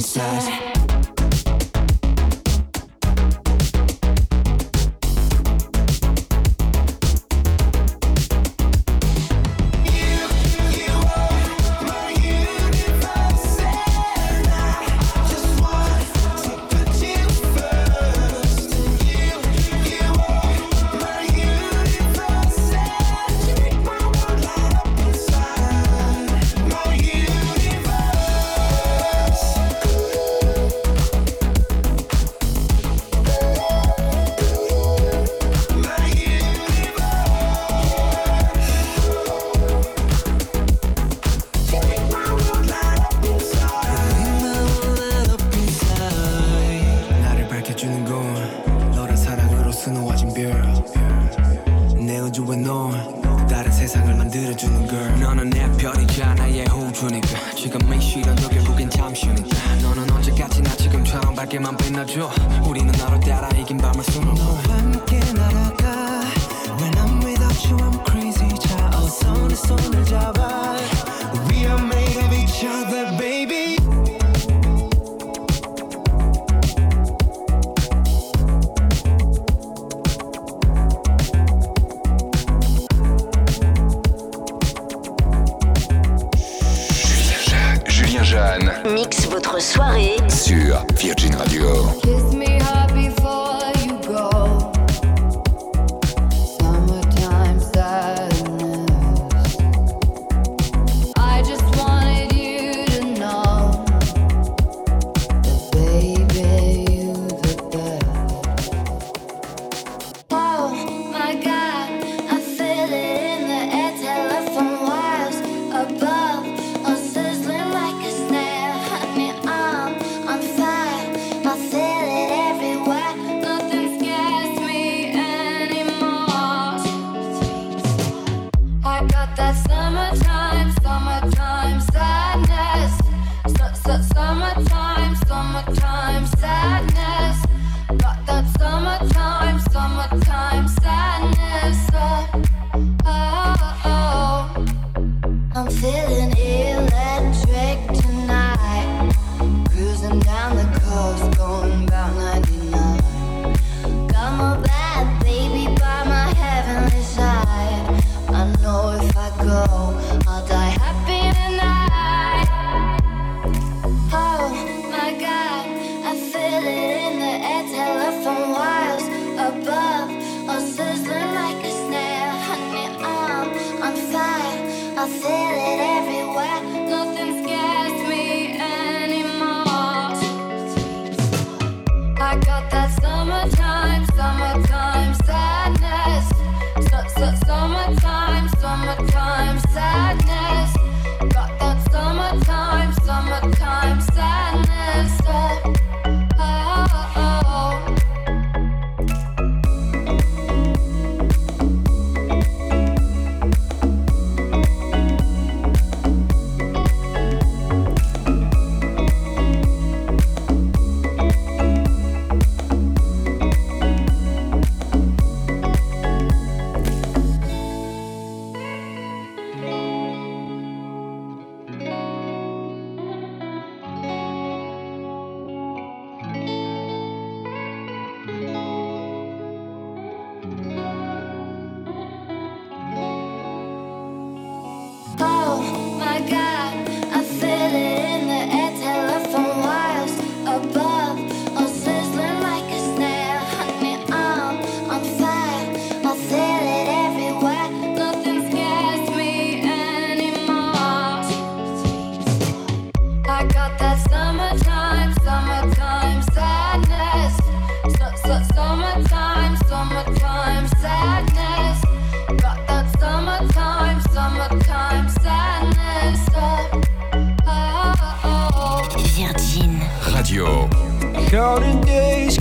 from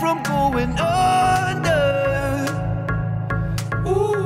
from going under. Ooh,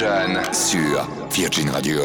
Jeanne sur Virgin Radio.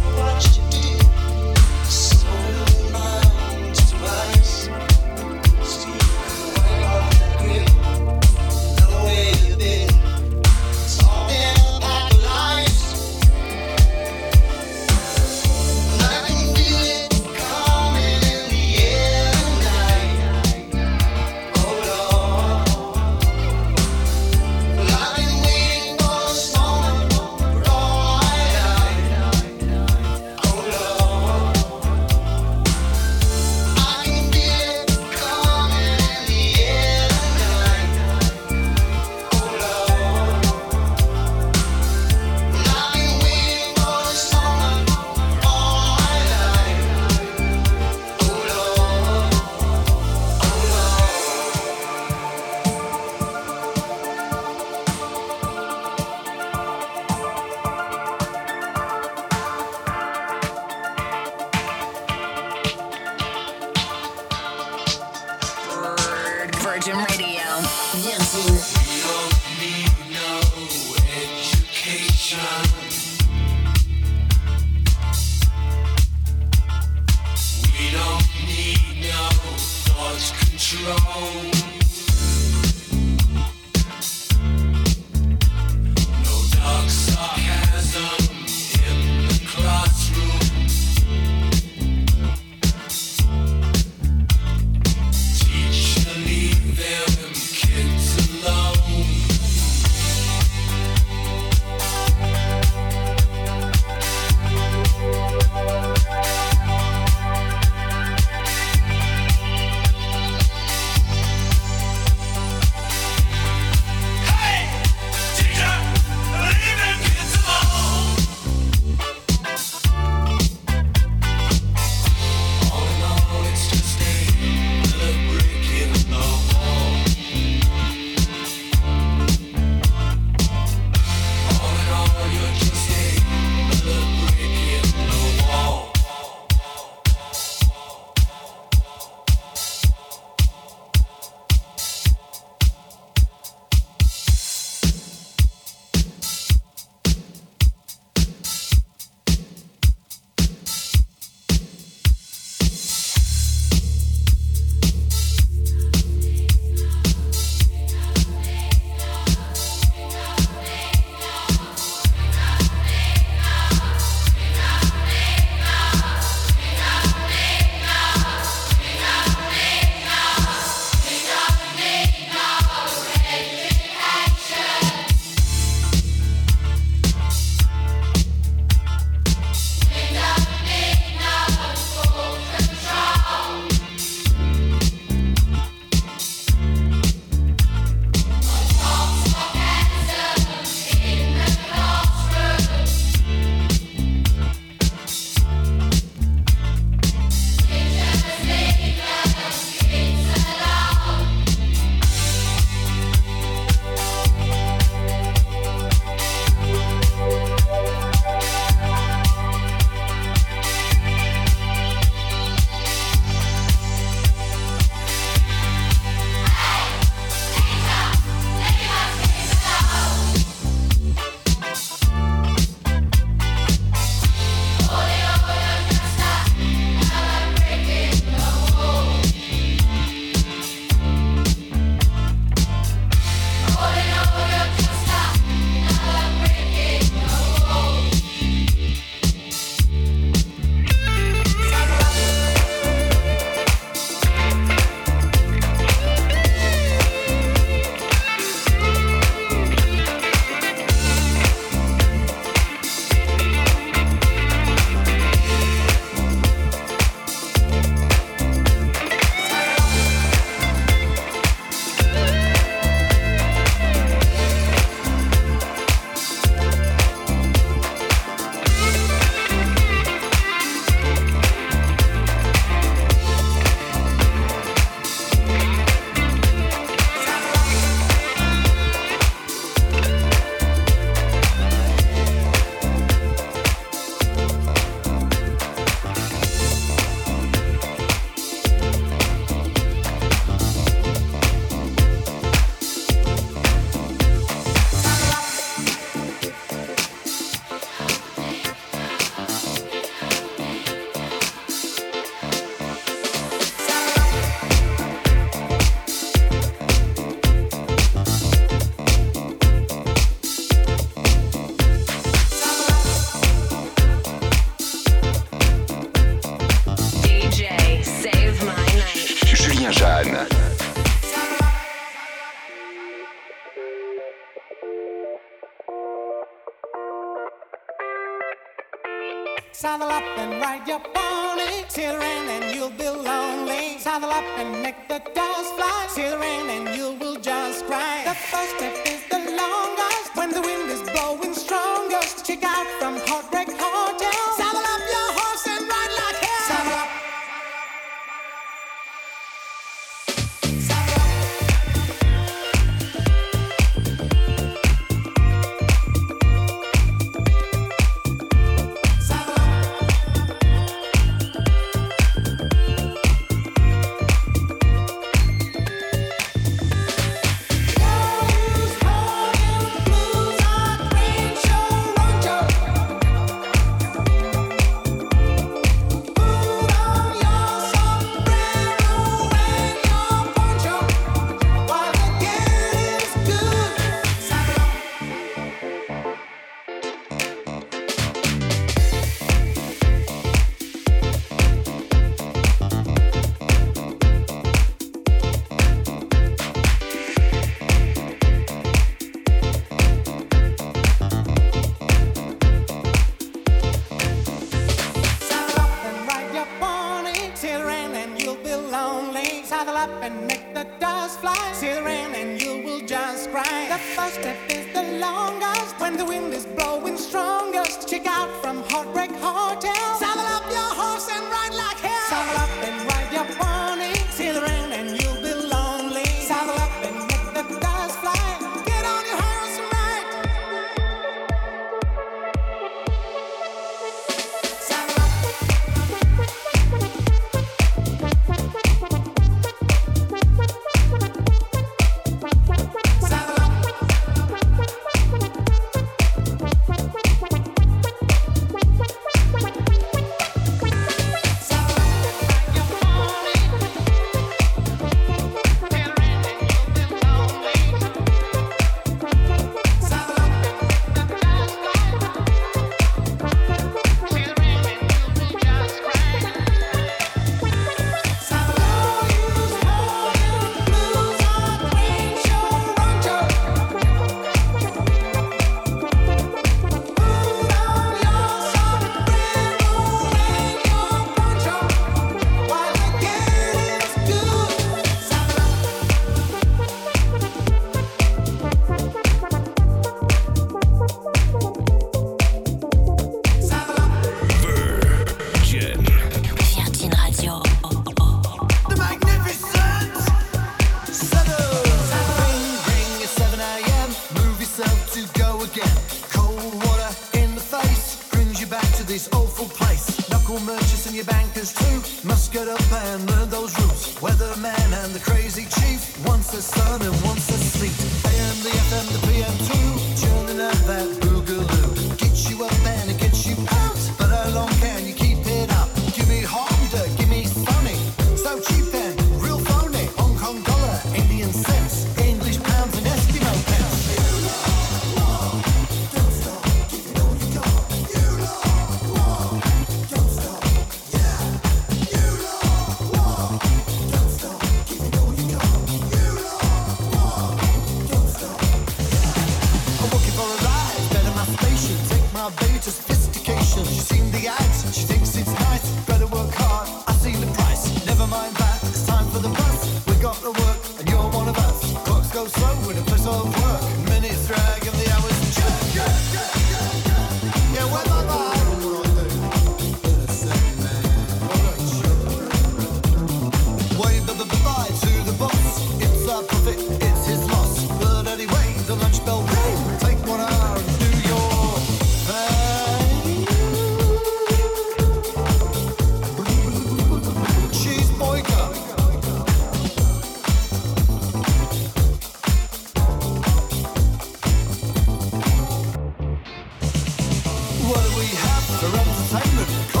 We have for entertainment?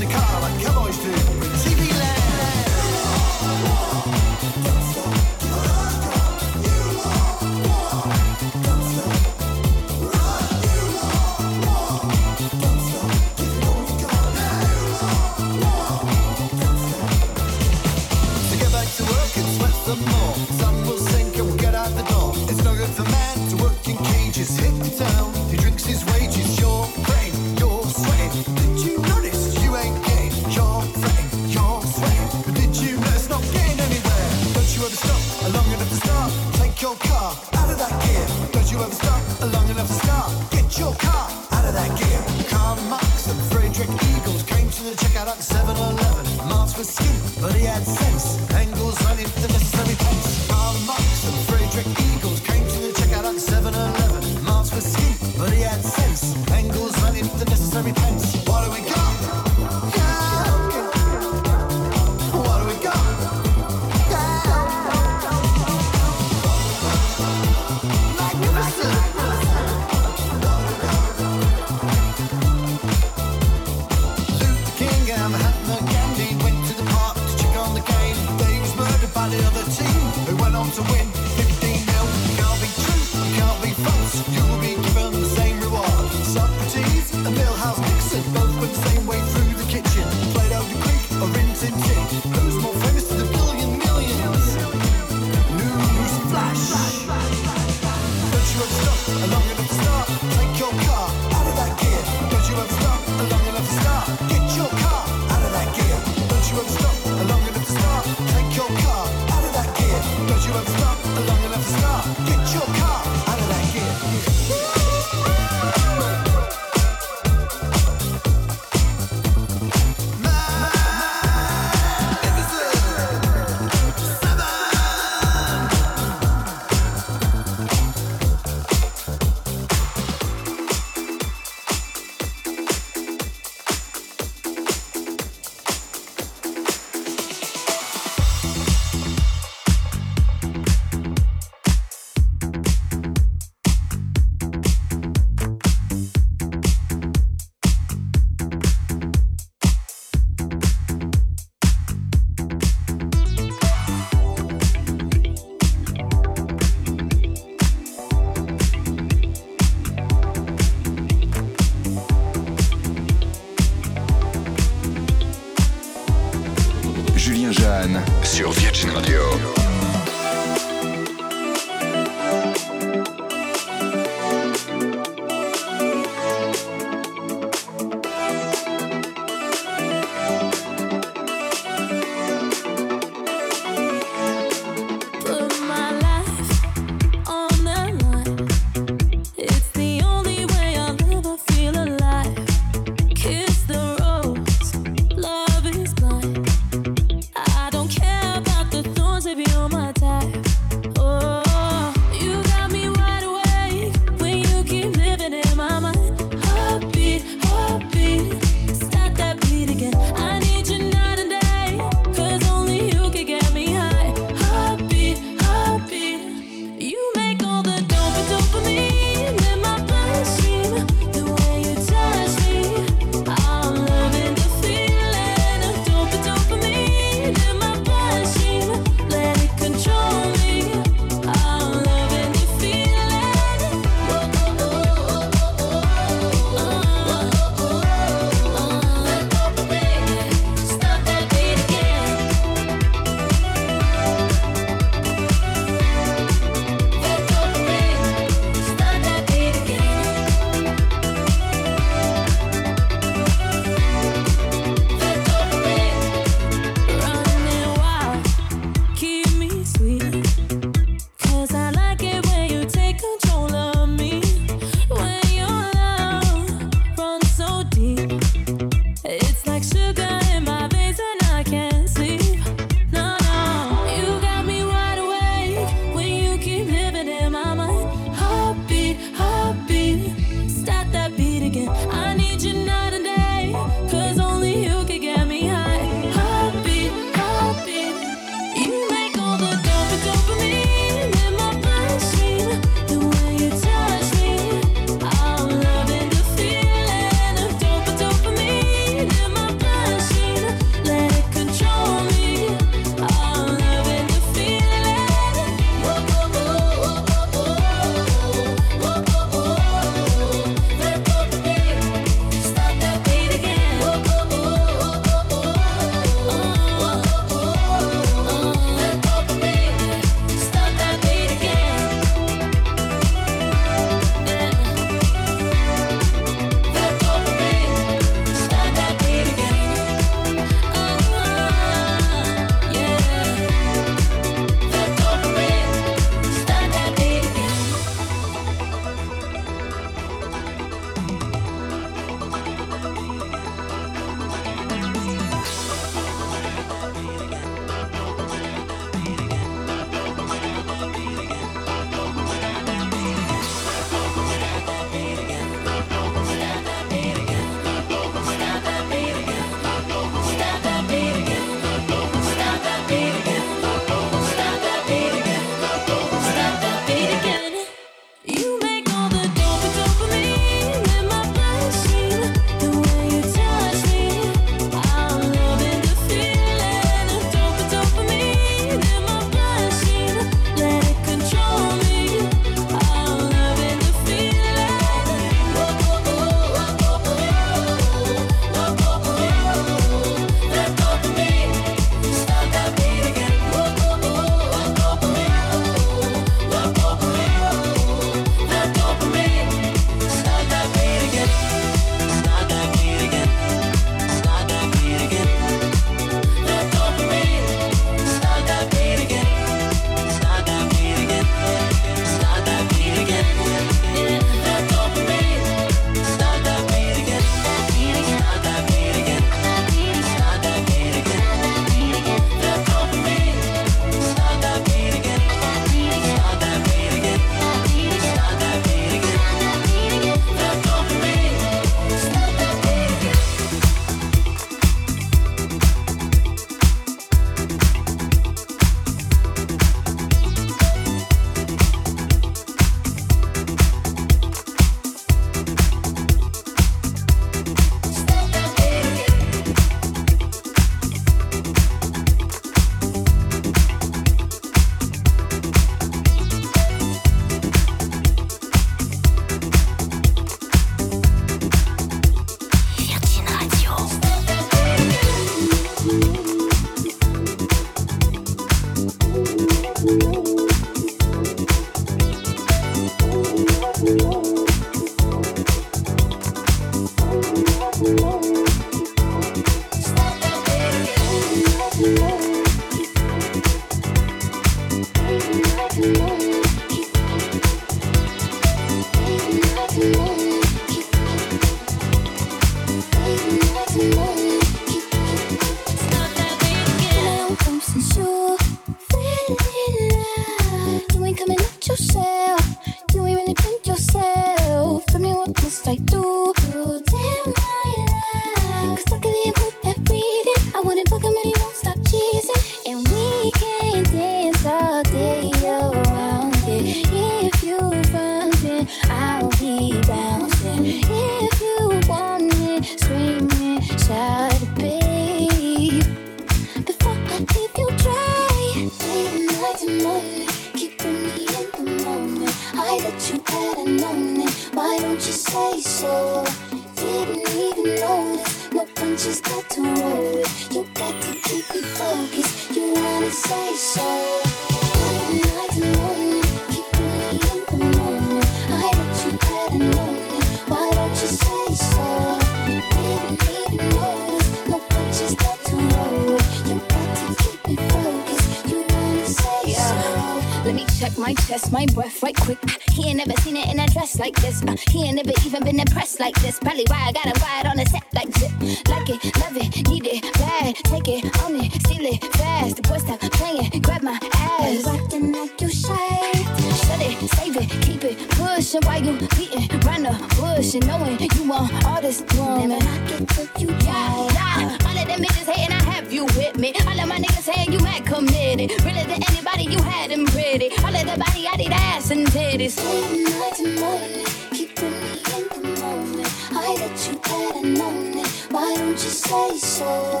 city. I let the body, I need ass and titties. Day night and morning, keep me in the moment. I let you get a moment. Why don't you say so?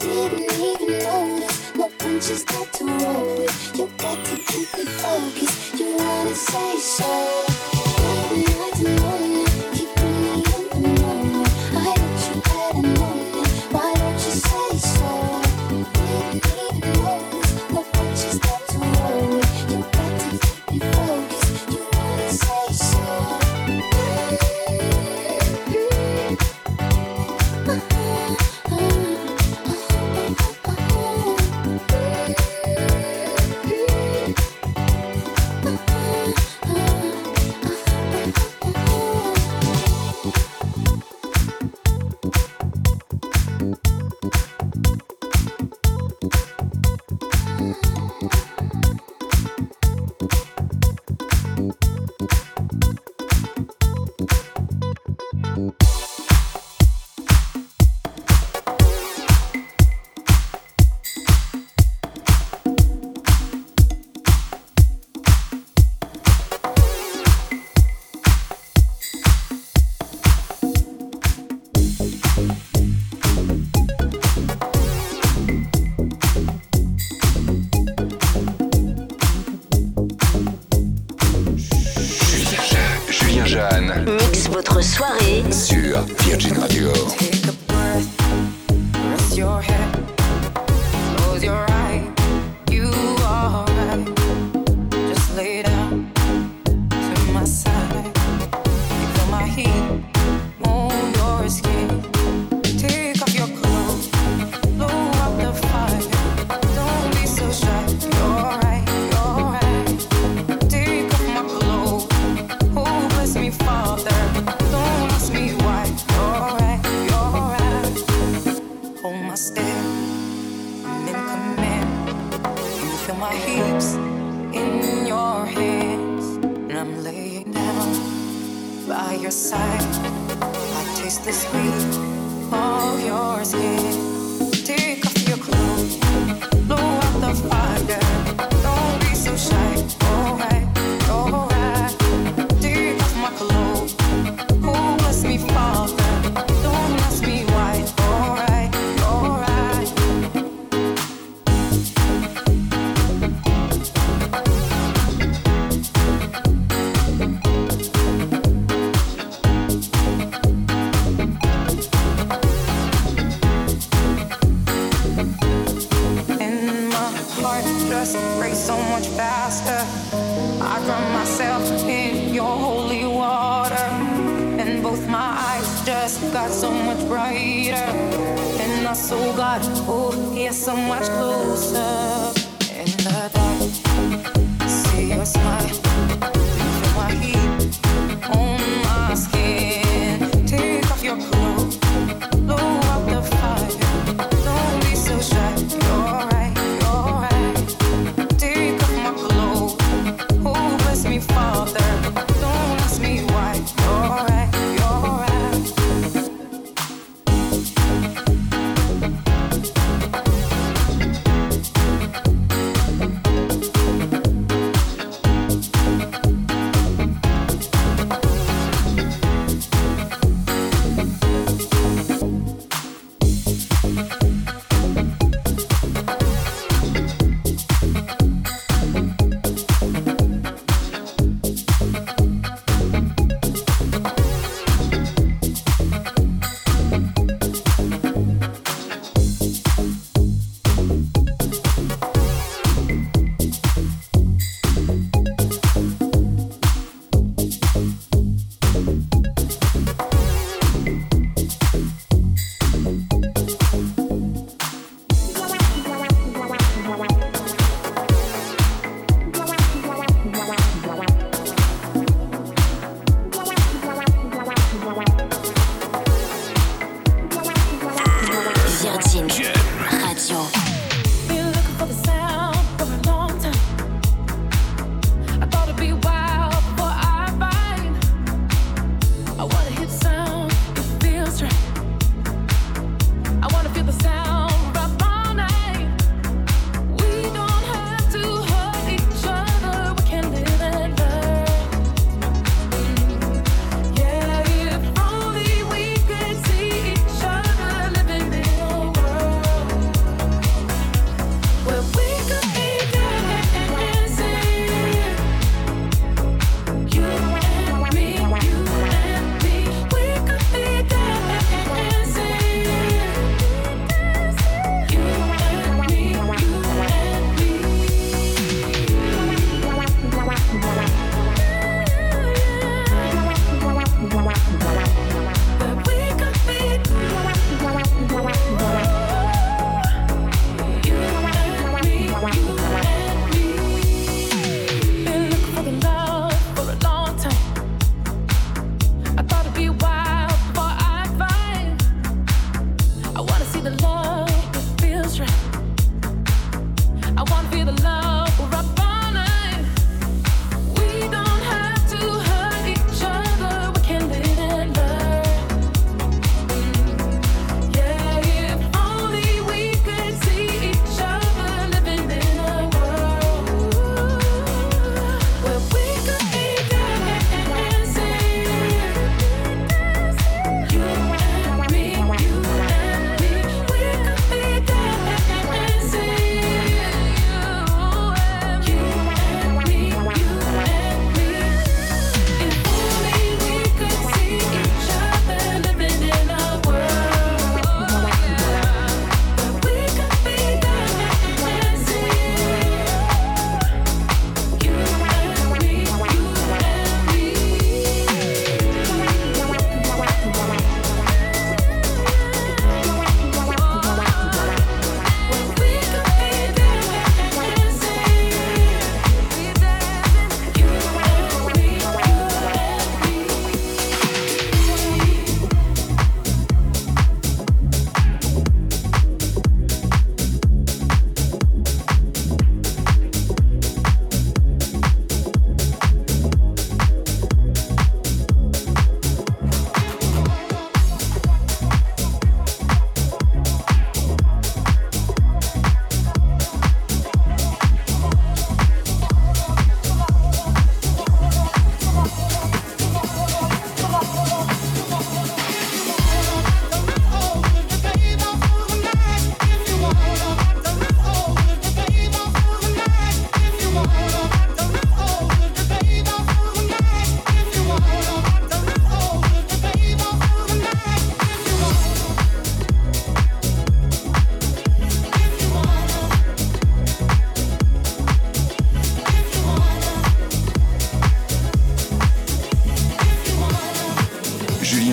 Didn't even notice. No punches got to roll with. You got to keep it focused. You wanna say so.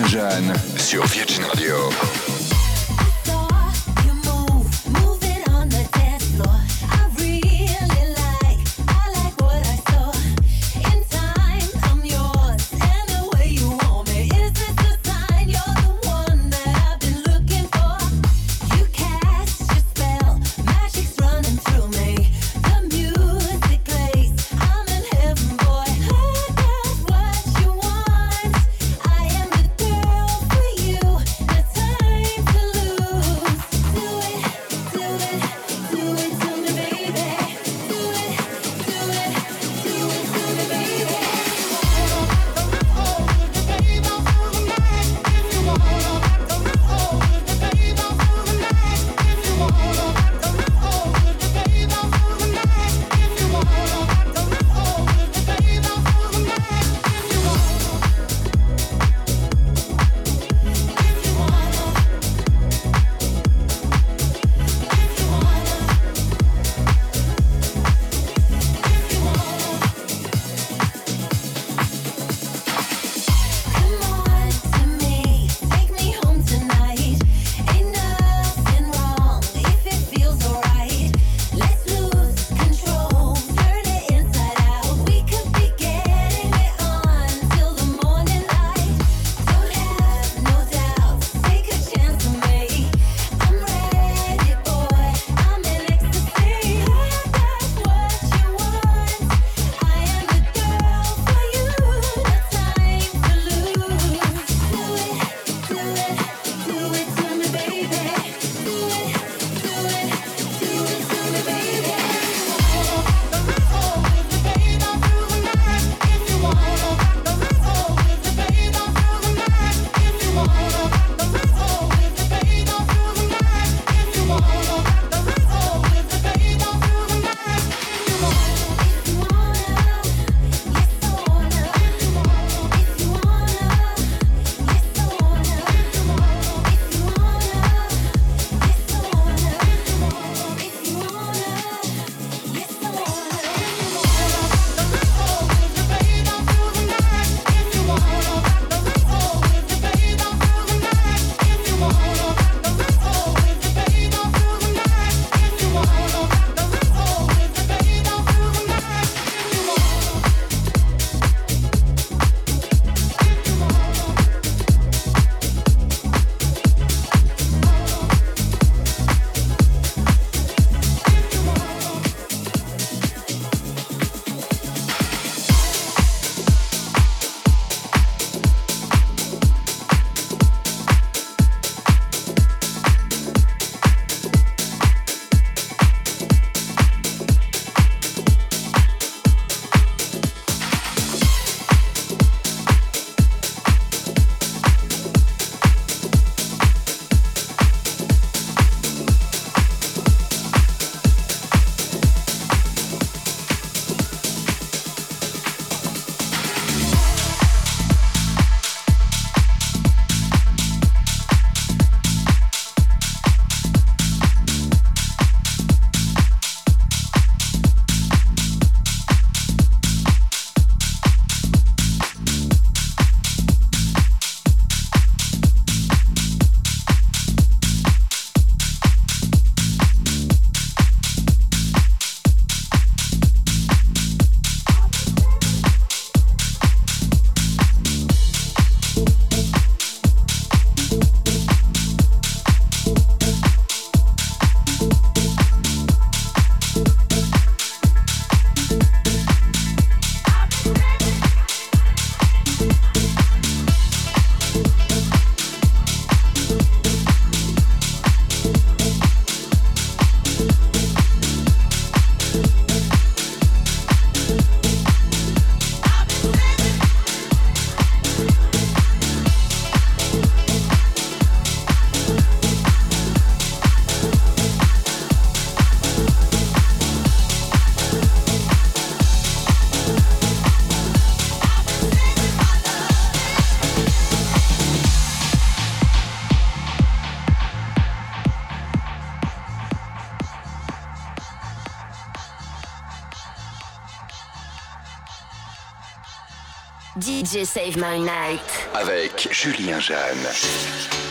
Jeanne sur Virgin Radio. Avec Julien Jeanne.